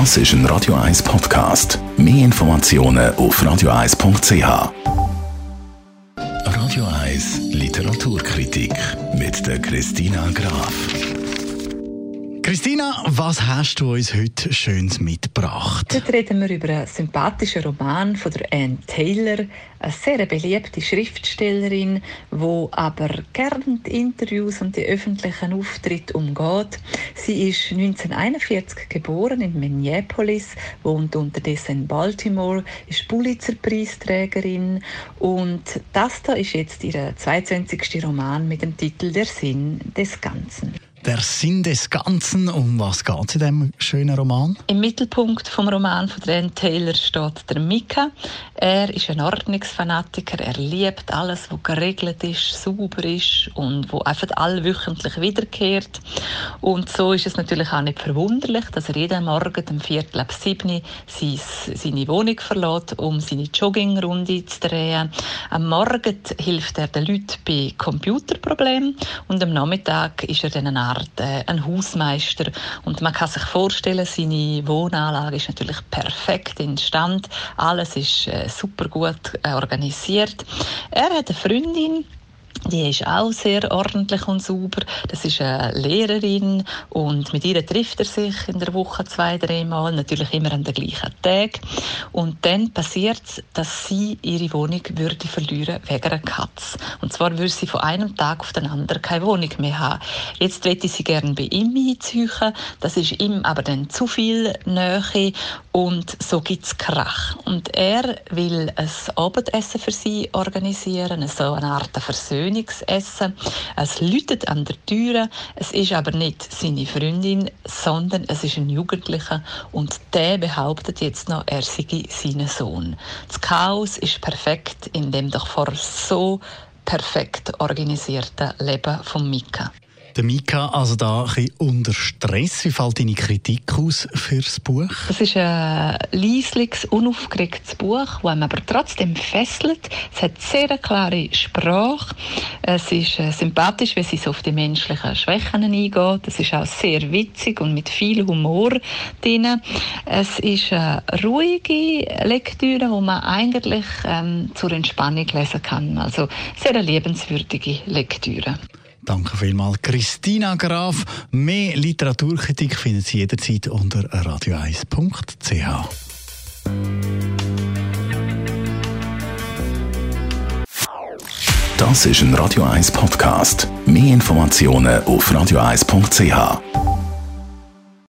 Das ist ein Radio 1 Podcast. Mehr Informationen auf radio1.ch. Radio 1 Literaturkritik mit der Christina Graf. Christina, was hast du uns heute Schönes mitgebracht? Heute reden wir über einen sympathischen Roman von der Anne Taylor, eine sehr beliebte Schriftstellerin, wo aber gern die Interviews und die öffentlichen Auftritte umgeht. Sie ist 1941 geboren in Minneapolis, wohnt unterdessen in Baltimore, ist Pulitzer-Preisträgerin und das da ist jetzt ihr 22. Roman mit dem Titel Der Sinn des Ganzen der Sinn des Ganzen. Um was geht es in diesem schönen Roman? Im Mittelpunkt vom Roman von Dan Taylor steht der Mika. Er ist ein Ordnungsfanatiker. Er liebt alles, was geregelt ist, sauber ist und wo einfach allwöchentlich wiederkehrt. Und so ist es natürlich auch nicht verwunderlich, dass er jeden Morgen um Viertel ab sieben seine Wohnung verlässt, um seine Joggingrunde zu drehen. Am Morgen hilft er den Leuten bei Computerproblemen und am Nachmittag ist er dann eine Art äh, ein Hausmeister. Und man kann sich vorstellen, seine Wohnanlage ist natürlich perfekt in Stand. Alles ist äh, super gut äh, organisiert. Er hat eine Freundin, die ist auch sehr ordentlich und sauber. Das ist eine Lehrerin und mit ihr trifft er sich in der Woche zwei, dreimal, natürlich immer an den gleichen Tag. Und dann passiert es, dass sie ihre Wohnung würde verlieren wegen einer Katze. Und zwar würde sie von einem Tag auf den anderen keine Wohnung mehr haben. Jetzt möchte sie gerne bei ihm einziehen. Das ist ihm aber dann zu viel Nähe und so gibt es Krach. Und er will ein Abendessen für sie organisieren, so eine Art Versöhnung Versöhnungsessen. Es läutet an der Tür. Es ist aber nicht seine Freundin, sondern es ist ein Jugendlicher und der behauptet jetzt noch, er sei sein Sohn. Das Chaos ist perfekt in dem doch vor so perfekt organisierten Leben von Mika. Der Mika, also da ein unter Stress. Wie fällt deine Kritik aus für das Buch? Das ist ein leisliches, unaufgeregtes Buch, das einem aber trotzdem fesselt. Es hat sehr eine klare Sprache. Es ist äh, sympathisch, wie sie auf die menschlichen Schwächen eingeht. Es ist auch sehr witzig und mit viel Humor drin. Es ist eine ruhige Lektüre, wo man eigentlich ähm, zur Entspannung lesen kann. Also sehr eine liebenswürdige Lektüre. Danke vielmals, Christina Graf. Mehr Literaturkritik finden Sie jederzeit unter radio1.ch. Das ist ein Radio 1 Podcast. Mehr Informationen auf radio1.ch.